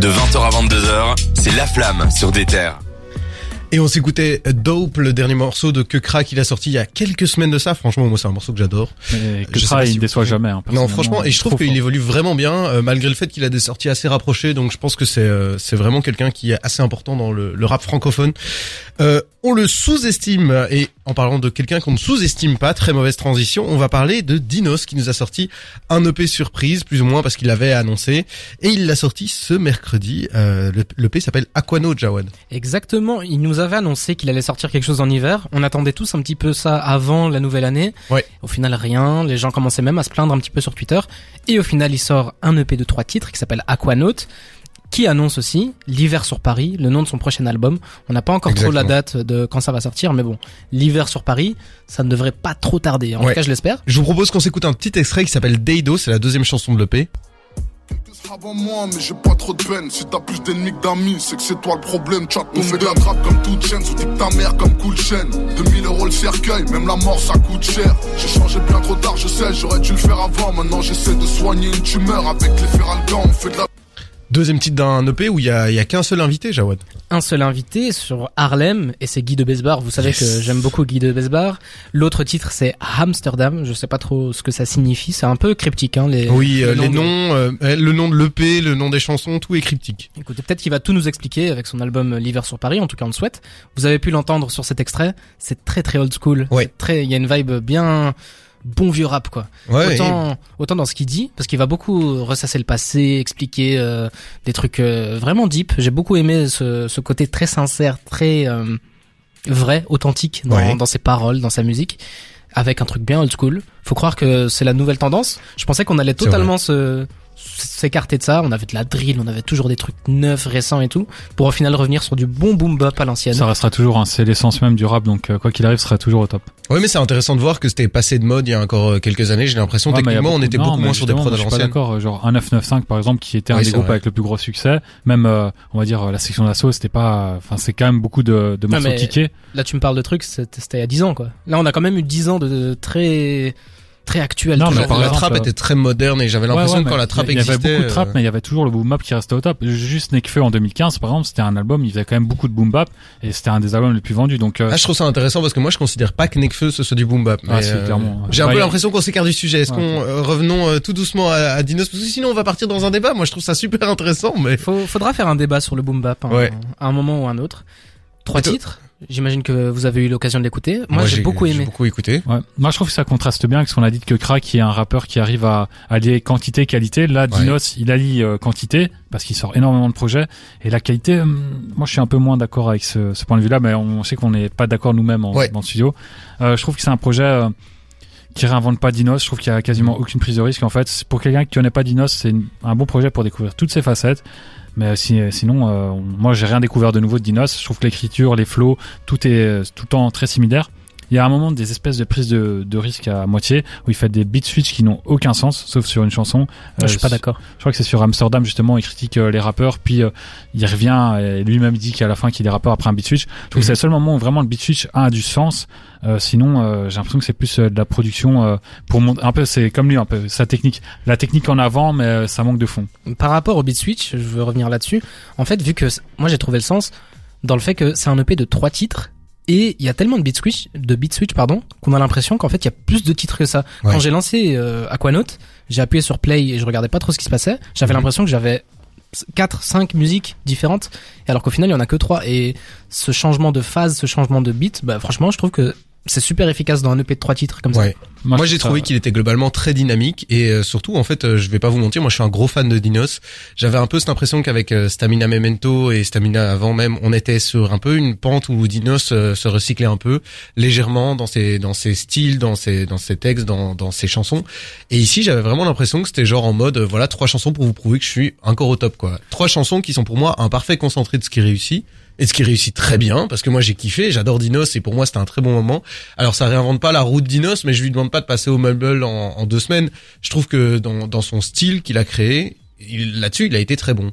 De 20h à 22h, c'est La Flamme sur des terres. Et on s'écoutait Dope, le dernier morceau de Que Crack, il a sorti il y a quelques semaines de ça. Franchement, moi, c'est un morceau que j'adore. Mais que il ne déçoit jamais. Hein, Non, franchement, et je trouve qu'il évolue vraiment bien, euh, malgré le fait qu'il a des sorties assez rapprochées. Donc, je pense que c'est euh, c'est vraiment quelqu'un qui est assez important dans le, le rap francophone. Euh, on le sous-estime, et en parlant de quelqu'un qu'on ne sous-estime pas, très mauvaise transition, on va parler de Dinos qui nous a sorti un EP surprise, plus ou moins parce qu'il l'avait annoncé, et il l'a sorti ce mercredi. Euh, le L'EP s'appelle Aquano Jawad. Exactement, il nous avait annoncé qu'il allait sortir quelque chose en hiver. On attendait tous un petit peu ça avant la nouvelle année. Ouais. Au final, rien. Les gens commençaient même à se plaindre un petit peu sur Twitter. Et au final, il sort un EP de trois titres qui s'appelle Aquanaut qui annonce aussi l'hiver sur Paris, le nom de son prochain album. On n'a pas encore trop la Exactement. date de quand ça va sortir, mais bon, l'hiver sur Paris, ça ne devrait pas trop tarder. En Ouais. tout cas, je l'espère. Je vous propose qu'on s'écoute un petit extrait qui s'appelle Deido, c'est la deuxième chanson de l'EP. Avant moi, mais j'ai pas trop de peine. Si t'as plus d'ennemis que d'amis, c'est que c'est toi le problème. Chat, on fait de la trappe comme toute chaîne. Sous ta mère comme cool chaîne. 2000 euros le cercueil, même la mort ça coûte cher. J'ai changé bien trop tard, je sais, j'aurais dû le faire avant. Maintenant j'essaie de soigner une tumeur avec les feralgans. On fait de la Deuxième titre d'un EP où il y a, y a qu'un seul invité, Jawad. un seul invité sur Harlem et c'est Guy de Besbar. Vous savez Yes. que j'aime beaucoup Guy de Besbar. L'autre titre c'est Amsterdam. Je sais pas trop ce que ça signifie. C'est un peu cryptique, hein, les, Oui, euh, les noms, euh, euh, le nom de l'EP, le nom des chansons, tout est cryptique. Écoutez, peut-être qu'il va tout nous expliquer avec son album L'hiver sur Paris. En tout cas, on le souhaite. Vous avez pu l'entendre sur cet extrait. C'est très très old school. Ouais. Très, il y a une vibe bien bon vieux rap quoi. Ouais, autant autant dans ce qu'il dit parce qu'il va beaucoup ressasser le passé, expliquer euh, des trucs euh, vraiment deep. J'ai beaucoup aimé ce, ce côté très sincère, très euh, vrai, authentique dans, Ouais. dans ses paroles, dans sa musique, avec un truc bien old school. Faut croire que c'est la nouvelle tendance. Je pensais qu'on allait totalement se s'écarter de ça. On avait de la drill, on avait toujours des trucs neufs, récents et tout, pour au final revenir sur du bon boom bap à l'ancienne. Ça restera toujours, hein, c'est l'essence même du rap, donc euh, quoi qu'il arrive, ce sera toujours au top. Ouais, mais c'est intéressant de voir que c'était passé de mode il y a encore euh, quelques années. J'ai l'impression, Ouais, techniquement, on était non, beaucoup moins sur des prods à moi, Je suis pas l'ancienne. d'accord, euh, genre un 995 par exemple, qui était un Oui, des groupes vrai. avec le plus gros succès. Même, euh, on va dire, la section d'assaut, c'était pas, enfin, c'est quand même beaucoup de, de morceaux. Là, tu me parles de trucs, c'était c'était il y a 10 ans, quoi. Là, on a quand même eu 10 ans de, de très, très actuel. Non, mais La, par la exemple, trappe euh, était très moderne et j'avais l'impression Ouais, ouais, que quand la trappe il y avait existait. beaucoup de trap, euh, mais il y avait toujours le boom bap qui restait au top. Juste Nekfeu en 2015, par exemple, c'était un album, il faisait quand même beaucoup de boom bap et c'était un des albums les plus vendus. Donc, euh, Ah, je trouve ça intéressant parce que moi je considère pas que Nekfeu ce soit du boom bap. Ah, euh, clairement. J'ai un peu l'impression qu'on s'écarte du sujet. Est-ce Ouais, qu'on euh, revenons euh, tout doucement à, à Dinos? Parce que sinon on va partir dans un débat. Moi je trouve ça super intéressant, mais Faut, faudra faire un débat sur le boom bap, hein, Ouais. à un moment ou un autre. Trois titres? J'imagine que vous avez eu l'occasion de l'écouter. Moi, j'ai beaucoup J'ai aimé. beaucoup écouté. Ouais. Moi, je trouve que ça contraste bien avec ce qu'on a dit que Crack, qui est un rappeur qui arrive à allier quantité, qualité. Là, Ouais. Dinos, il allie euh, quantité parce qu'il sort énormément de projets. Et la qualité, hum, moi, je suis un peu moins d'accord avec ce, ce point de vue-là, mais on sait qu'on n'est pas d'accord nous-mêmes en, Ouais. dans le studio. Euh, je trouve que c'est un projet euh, qui réinvente pas Dinos. Je trouve qu'il y a quasiment aucune prise de risque. En fait, pour quelqu'un qui connaît pas Dinos, c'est un bon projet pour découvrir toutes ses facettes. Mais si, sinon, euh, moi, j'ai rien découvert de nouveau de Dinos. Je trouve que l'écriture, les flows, tout est euh, tout le temps très similaire. Il y a un moment des espèces de prises de, de risque à moitié où il fait des beat switch qui n'ont aucun sens, sauf sur une chanson. je suis Euh, pas d'accord. Je crois que c'est sur Amsterdam justement, il critique euh, les rappeurs, puis euh, il revient et lui-même dit qu'à la fin qu'il est rappeur après un beat switch. Je trouve que c'est le seul moment où vraiment le beat switch a du sens. Euh, sinon, euh, j'ai l'impression que c'est plus euh, de la production euh, pour montrer un peu, c'est comme lui un peu sa technique, la technique en avant, mais euh, ça manque de fond. Par rapport au beat switch, je veux revenir là-dessus. En fait, vu que moi j'ai trouvé le sens dans le fait que c'est un EP de trois titres et il y a tellement de beat switch, de beat switch pardon, qu'on a l'impression qu'en fait il y a plus de titres que ça. Ouais. Quand j'ai lancé euh, Aquanaut, j'ai appuyé sur play et je regardais pas trop ce qui se passait. J'avais Mhm. l'impression que j'avais 4 5 musiques différentes et alors qu'au final il y en a que trois et ce changement de phase, ce changement de beat, bah franchement, je trouve que c'est super efficace dans un EP de trois titres comme ça. Ouais. Moi, je j'ai trouvé ça- qu'il était globalement très dynamique et euh, surtout en fait euh, je vais pas vous mentir moi je suis un gros fan de Dinos j'avais un peu cette impression qu'avec euh, Stamina Memento et Stamina avant même on était sur un peu une pente où Dinos euh, se recyclait un peu légèrement dans ses dans ses styles dans ses dans ses textes dans dans ses chansons et ici j'avais vraiment l'impression que c'était genre en mode euh, voilà trois chansons pour vous prouver que je suis encore au top quoi trois chansons qui sont pour moi un parfait concentré de ce qui réussit et ce qui réussit très bien parce que moi j'ai kiffé j'adore Dinos et pour moi c'était un très bon moment alors ça réinvente pas la route d'Inos, mais je lui demande pas de passer au mumble en, deux semaines. Je trouve que dans, dans son style qu'il a créé, là-dessus il a été très bon.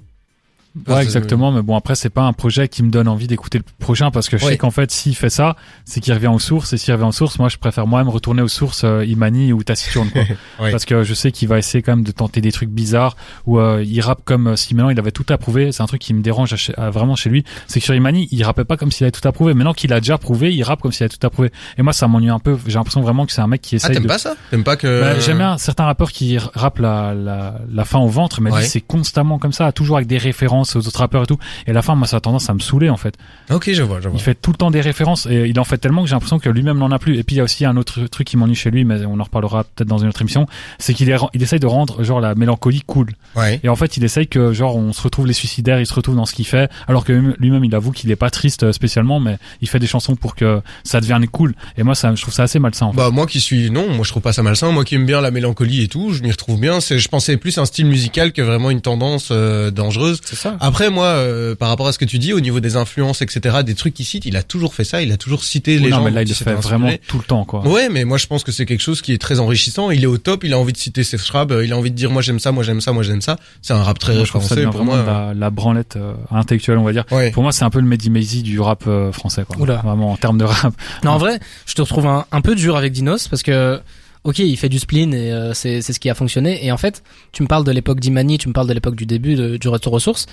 Ouais, exactement. Mais bon, après, c'est pas un projet qui me donne envie d'écouter le prochain parce que je Ouais. sais qu'en fait, s'il fait ça, c'est qu'il revient aux sources. Et s'il revient aux sources, moi, je préfère moi-même retourner aux sources euh, Imani ou Taciturne, quoi. Ouais. Parce que je sais qu'il va essayer quand même de tenter des trucs bizarres ou euh, il rappe comme euh, si maintenant il avait tout approuvé. C'est un truc qui me dérange à chez- à- vraiment chez lui. C'est que sur Imani, il rappait pas comme s'il avait tout approuvé. Maintenant qu'il a déjà prouvé, il rappe comme s'il avait tout approuvé. Et moi, ça m'ennuie un peu. J'ai l'impression vraiment que c'est un mec qui Ah, essaye t'aimes de pas ça? T'aimes pas que bah, J'aime bien certains rappeurs qui rappent la, la, la fin au ventre, mais Ouais. c'est constamment comme ça, toujours avec des références aux autres rappeurs et tout. Et à la fin, moi ça a tendance à me saouler en fait. Ok, je vois, je vois. Il fait tout le temps des références et il en fait tellement que j'ai l'impression que lui-même n'en a plus. Et puis il y a aussi un autre truc qui m'ennuie chez lui, mais on en reparlera peut-être dans une autre émission, c'est qu'il il essaye de rendre genre la mélancolie cool. Ouais. Et en fait, il essaye que genre on se retrouve les suicidaires, il se retrouve dans ce qu'il fait, alors que lui- lui-même il avoue qu'il est pas triste euh, spécialement, mais il fait des chansons pour que ça devienne cool. Et moi, ça, je trouve ça assez malsain. En fait. Bah moi qui suis non, moi je trouve pas ça malsain. Moi qui aime bien la mélancolie et tout, je m'y retrouve bien. C'est, je pensais plus un style musical que vraiment une tendance euh, dangereuse. C'est ça. Après moi, euh, par rapport à ce que tu dis au niveau des influences, etc., des trucs qu'il cite, il a toujours fait ça. Il a toujours cité les non, gens. mais là, il le fait vraiment tout le temps, quoi. Ouais, mais moi je pense que c'est quelque chose qui est très enrichissant. Il est au top. Il a envie de citer ses Schrab. Il a envie de dire moi j'aime ça, moi j'aime ça, moi j'aime ça. C'est un rap très Moi, je ça français pour vraiment moi. la, la branlette euh, intellectuelle, on va dire. Ouais. Pour moi, c'est un peu le Mehdi Maizy du rap euh, français, quoi. Oula. Vraiment, en termes de rap. Non, en vrai, je te retrouve un, un peu dur avec Dinos parce que, ok, il fait du spleen et euh, c'est c'est ce qui a fonctionné. Et en fait, tu me parles de l'époque d'Imani, tu me parles de l'époque du début de- du retour aux sources.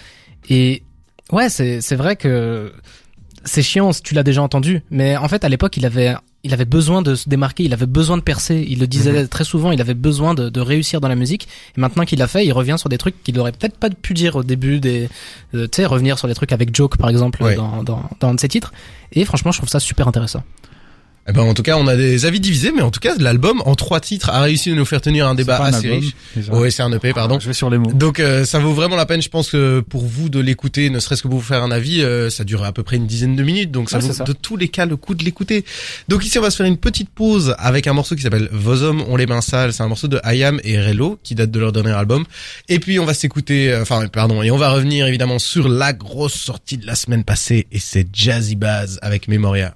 Et ouais, c'est c'est vrai que c'est chiant si tu l'as déjà entendu. Mais en fait, à l'époque, il avait il avait besoin de se démarquer, il avait besoin de percer. Il le disait très souvent, il avait besoin de, de réussir dans la musique. Et maintenant qu'il l'a fait, il revient sur des trucs qu'il aurait peut-être pas pu dire au début des, euh, tu sais, revenir sur des trucs avec Joke par exemple Ouais. dans, dans dans un de ses titres. Et franchement, je trouve ça super intéressant. Eh ben en tout cas, on a des avis divisés, mais en tout cas, l'album en trois titres a réussi à nous faire tenir un débat assez album, riche. Ouais, c'est un EP, pardon. Je vais sur les mots. Donc euh, ça vaut vraiment la peine, je pense que pour vous de l'écouter, ne serait-ce que pour vous faire un avis, euh, ça dure à peu près une dizaine de minutes, donc ça Ouais, vaut ça. de tous les cas le coup de l'écouter. Donc ici on va se faire une petite pause avec un morceau qui s'appelle Vos hommes ont les mains sales, c'est un morceau de Ayam et Relo qui date de leur dernier album. Et puis on va s'écouter, euh, enfin pardon, et on va revenir évidemment sur la grosse sortie de la semaine passée et c'est Jazzy Bass avec Memoria.